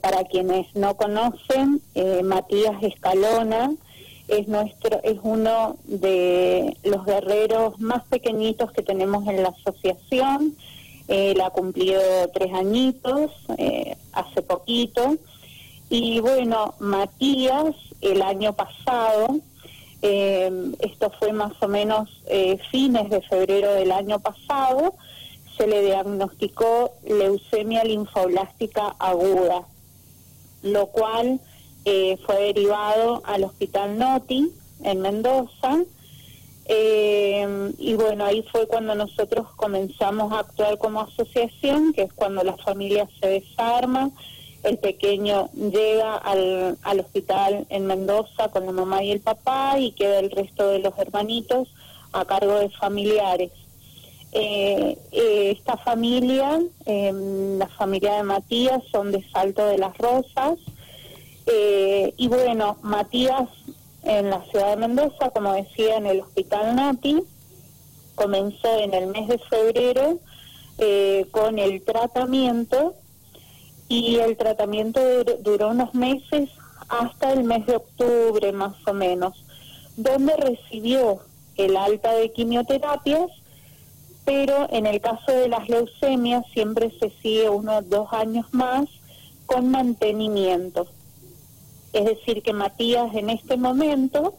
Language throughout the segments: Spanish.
para quienes no conocen, Matías Escalona es nuestro es uno de los guerreros más pequeñitos que tenemos en la asociación. Él ha cumplido tres añitos hace poquito. Y bueno, Matías el año pasado eh, esto fue más o menos eh, fines de febrero del año pasado, se le diagnosticó leucemia linfoblástica aguda, lo cual eh, fue derivado al Hospital Noti en Mendoza. y bueno, ahí fue cuando nosotros comenzamos a actuar como asociación, que es cuando la familia se desarma, el pequeño llega al, al hospital en Mendoza con la mamá y el papá y queda el resto de los hermanitos a cargo de familiares. Eh, eh, esta familia, em, la familia de Matías, son de Salto de las Rosas. Eh, y bueno, Matías en la ciudad de Mendoza, como decía, en el Hospital Nati, comenzó en el mes de febrero con el tratamiento y el tratamiento duró unos meses hasta el mes de octubre más o menos, donde recibió el alta de quimioterapias, pero en el caso de las leucemias siempre se sigue unos dos años más con mantenimiento. Es decir, que Matías en este momento,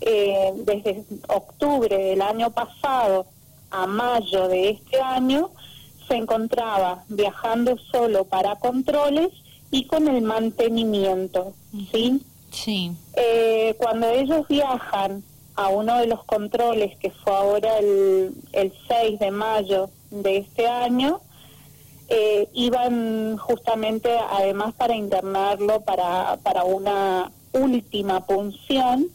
eh, desde octubre del año pasado a mayo de este año, se encontraba viajando solo para controles y con el mantenimiento, ¿sí? Sí. Eh, cuando ellos viajan a uno de los controles, que fue ahora el, el 6 de mayo de este año, eh, iban justamente además para internarlo para, para una última punción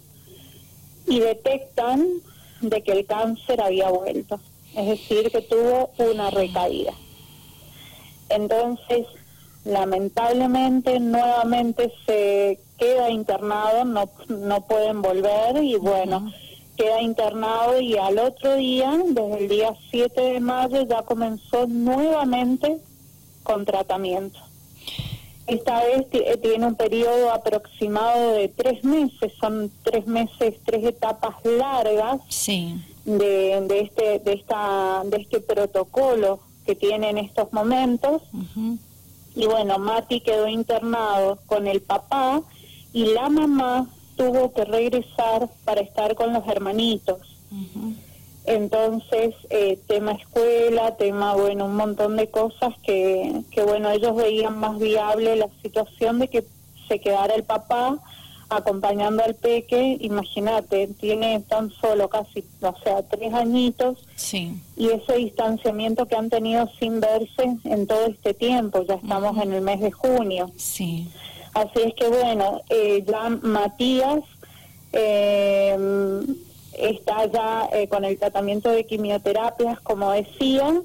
y detectan de que el cáncer había vuelto es decir, que tuvo una recaída. Entonces, lamentablemente, nuevamente se queda internado, no, no pueden volver y bueno, queda internado y al otro día, desde el día 7 de mayo, ya comenzó nuevamente con tratamiento. Esta vez eh, tiene un periodo aproximado de tres meses, son tres meses, tres etapas largas. Sí de, de, este de esta de este protocolo que tiene en estos momentos y bueno Mati quedó internado con el papá y la mamá tuvo que regresar para estar con los hermanitos entonces eh, tema escuela tema bueno un montón de cosas que que bueno ellos veían más viable la situación de que se quedara el papá acompañando al peque, imagínate, tiene tan solo casi, o sea, tres añitos, sí. y ese distanciamiento que han tenido sin verse en todo este tiempo, ya estamos en el mes de junio. Sí. Así es que bueno, eh, ya Matías eh, está ya eh, con el tratamiento de quimioterapias, como decía,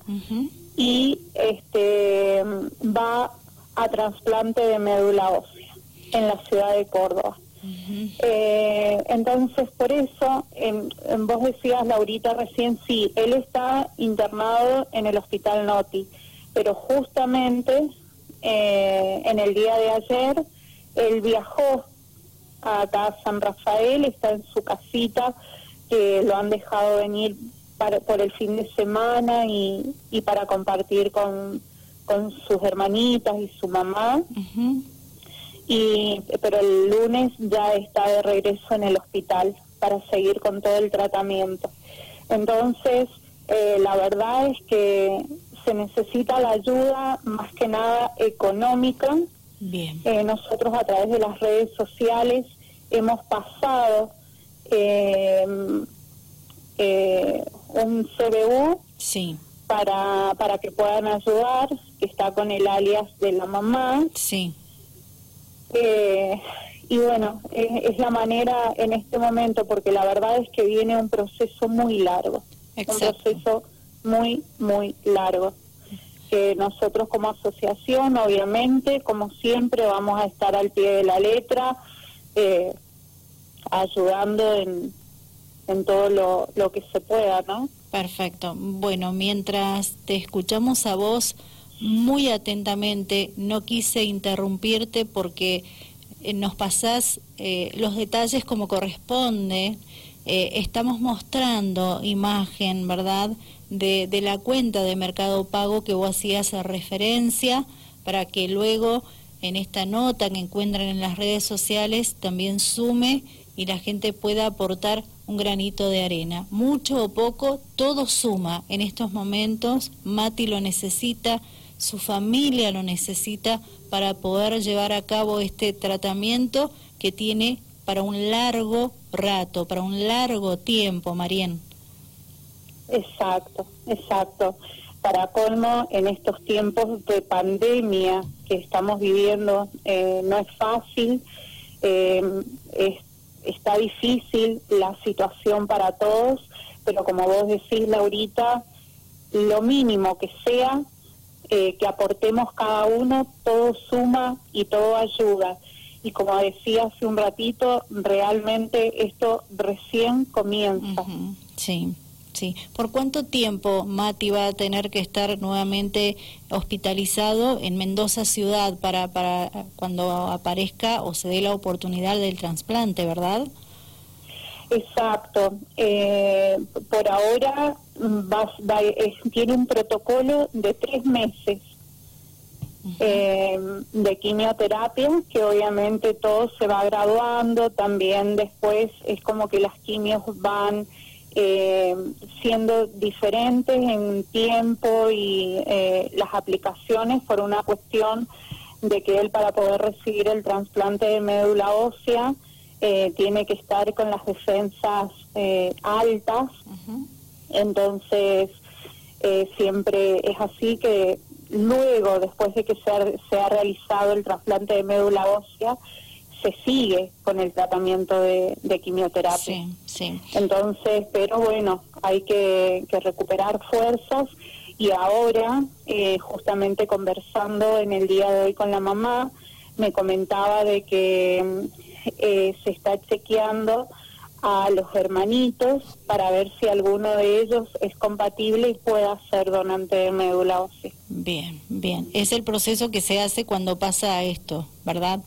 y este va a trasplante de médula ósea en la ciudad de Córdoba. Eh, entonces, por eso, en, vos decías, Laurita, recién sí, él está internado en el hospital Noti, pero justamente eh, en el día de ayer, él viajó acá a San Rafael, está en su casita, que lo han dejado venir para, por el fin de semana y, y para compartir con, con sus hermanitas y su mamá y pero el lunes ya está de regreso en el hospital para seguir con todo el tratamiento. Entonces, eh, la verdad es que se necesita la ayuda más que nada económica. Bien. Eh, nosotros a través de las redes sociales hemos pasado eh, un CBU sí. para, para que puedan ayudar, que está con el alias de la mamá. Sí eh, y bueno, es, la manera en este momento, porque la verdad es que viene un proceso muy largo, un proceso muy, muy largo. Que nosotros como asociación, obviamente, como siempre, vamos a estar al pie de la letra, eh, ayudando en, en todo lo, lo que se pueda, ¿no? Perfecto. Bueno, mientras te escuchamos a vos, muy atentamente, no quise interrumpirte porque eh, nos pasás eh, los detalles como corresponde. Eh, estamos mostrando imagen, ¿verdad?, de, de la cuenta de Mercado Pago que vos hacías referencia para que luego en esta nota que encuentran en las redes sociales también sume y la gente pueda aportar un granito de arena. Mucho o poco, todo suma en estos momentos. Mati lo necesita, su familia lo necesita para poder llevar a cabo este tratamiento que tiene para un largo rato, para un largo tiempo, Marien. Exacto, exacto. Para colmo, en estos tiempos de pandemia que estamos viviendo, eh, no es fácil, eh, está difícil la situación para todos, pero como vos decís, Laurita, lo mínimo que sea, eh, que aportemos cada uno, todo suma y todo ayuda. Y como decía hace un ratito, realmente esto recién comienza. Sí. Sí. ¿Por cuánto tiempo Mati va a tener que estar nuevamente hospitalizado en Mendoza ciudad para, para cuando aparezca o se dé la oportunidad del trasplante, verdad? Exacto. Eh, por ahora va, tiene un protocolo de tres meses eh, de quimioterapia, que obviamente todo se va graduando. También después es como que las quimios van eh, siendo diferentes en tiempo y eh, las aplicaciones por una cuestión de que él para poder recibir el trasplante de médula ósea eh, tiene que estar con las defensas altas. Entonces, siempre es así que luego, después de que se se ha realizado el trasplante de médula ósea, se sigue con el tratamiento de, quimioterapia. Sí, Entonces, pero bueno, hay que, recuperar fuerzas y ahora, eh, justamente conversando en el día de hoy con la mamá, me comentaba de que eh, se está chequeando a los hermanitos para ver si alguno de ellos es compatible y pueda ser donante de médula ósea. Bien, bien. Es el proceso que se hace cuando pasa esto, ¿verdad?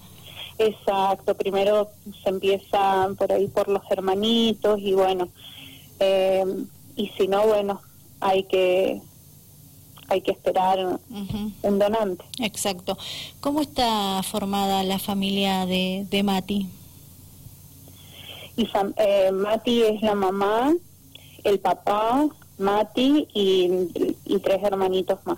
Exacto, primero se empieza por ahí por los hermanitos y bueno, eh, y si no, bueno, hay que hay que esperar un donante. Exacto. ¿Cómo está formada la familia de, de Mati? Y, eh, Mati es la mamá, el papá, Mati y, y tres hermanitos más.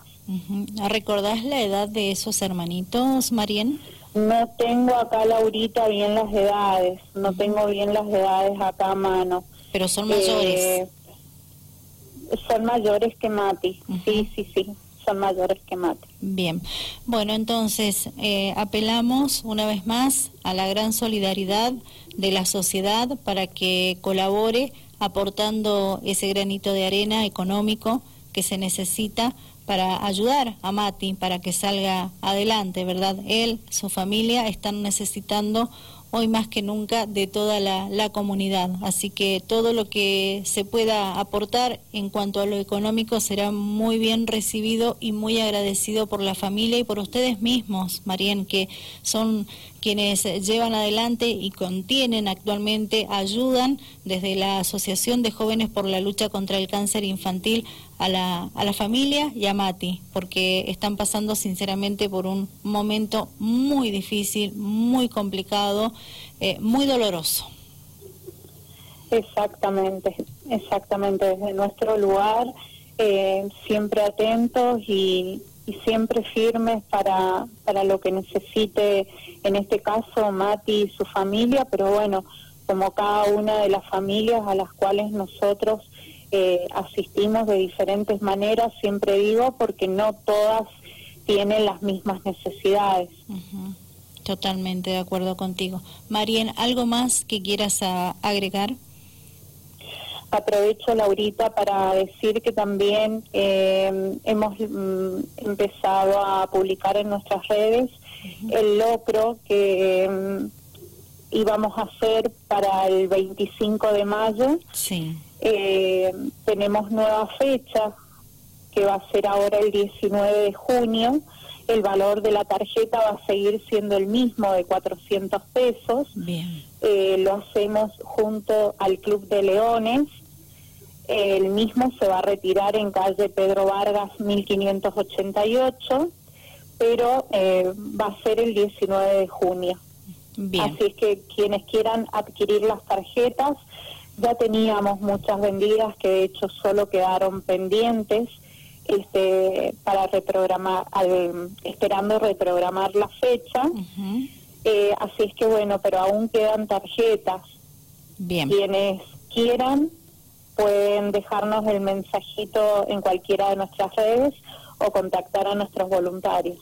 ¿Recordás la edad de esos hermanitos, Marien? No tengo acá, Laurita, bien las edades. No tengo bien las edades acá a mano. Pero son mayores. Eh, son mayores que Mati. Sí, sí, sí. Son mayores que Mati. Bien. Bueno, entonces eh, apelamos una vez más a la gran solidaridad de la sociedad para que colabore aportando ese granito de arena económico que se necesita para ayudar a Mati para que salga adelante, ¿verdad? Él, su familia están necesitando hoy más que nunca de toda la, comunidad. Así que todo lo que se pueda aportar en cuanto a lo económico será muy bien recibido y muy agradecido por la familia y por ustedes mismos, Marien, que son quienes llevan adelante y contienen actualmente, ayudan desde la Asociación de Jóvenes por la Lucha contra el Cáncer Infantil a la, a la familia y a Mati, porque están pasando sinceramente por un momento muy difícil, muy complicado, eh, muy doloroso. Exactamente, exactamente, desde nuestro lugar, eh, siempre atentos y, y siempre firmes para, para lo que necesite, en este caso Mati y su familia, pero bueno, como cada una de las familias a las cuales nosotros eh, asistimos de diferentes maneras, siempre digo, porque no todas tienen las mismas necesidades. Totalmente de acuerdo contigo. Marien, ¿algo más que quieras agregar? Aprovecho, Laurita, para decir que también eh, hemos mm, empezado a publicar en nuestras redes el locro que mm, íbamos a hacer para el 25 de mayo. Sí. Eh, tenemos nuevas fechas que va a ser ahora el 19 de junio. El valor de la tarjeta va a seguir siendo el mismo, de 400 pesos. Bien. Eh, lo hacemos junto al Club de Leones. El mismo se va a retirar en calle Pedro Vargas 1588, pero eh, va a ser el 19 de junio. Bien. Así es que quienes quieran adquirir las tarjetas, ya teníamos muchas vendidas que de hecho solo quedaron pendientes este, para reprogramar, al, esperando reprogramar la fecha. Eh, así es que bueno, pero aún quedan tarjetas. Bien. Quienes quieran pueden dejarnos el mensajito en cualquiera de nuestras redes o contactar a nuestros voluntarios.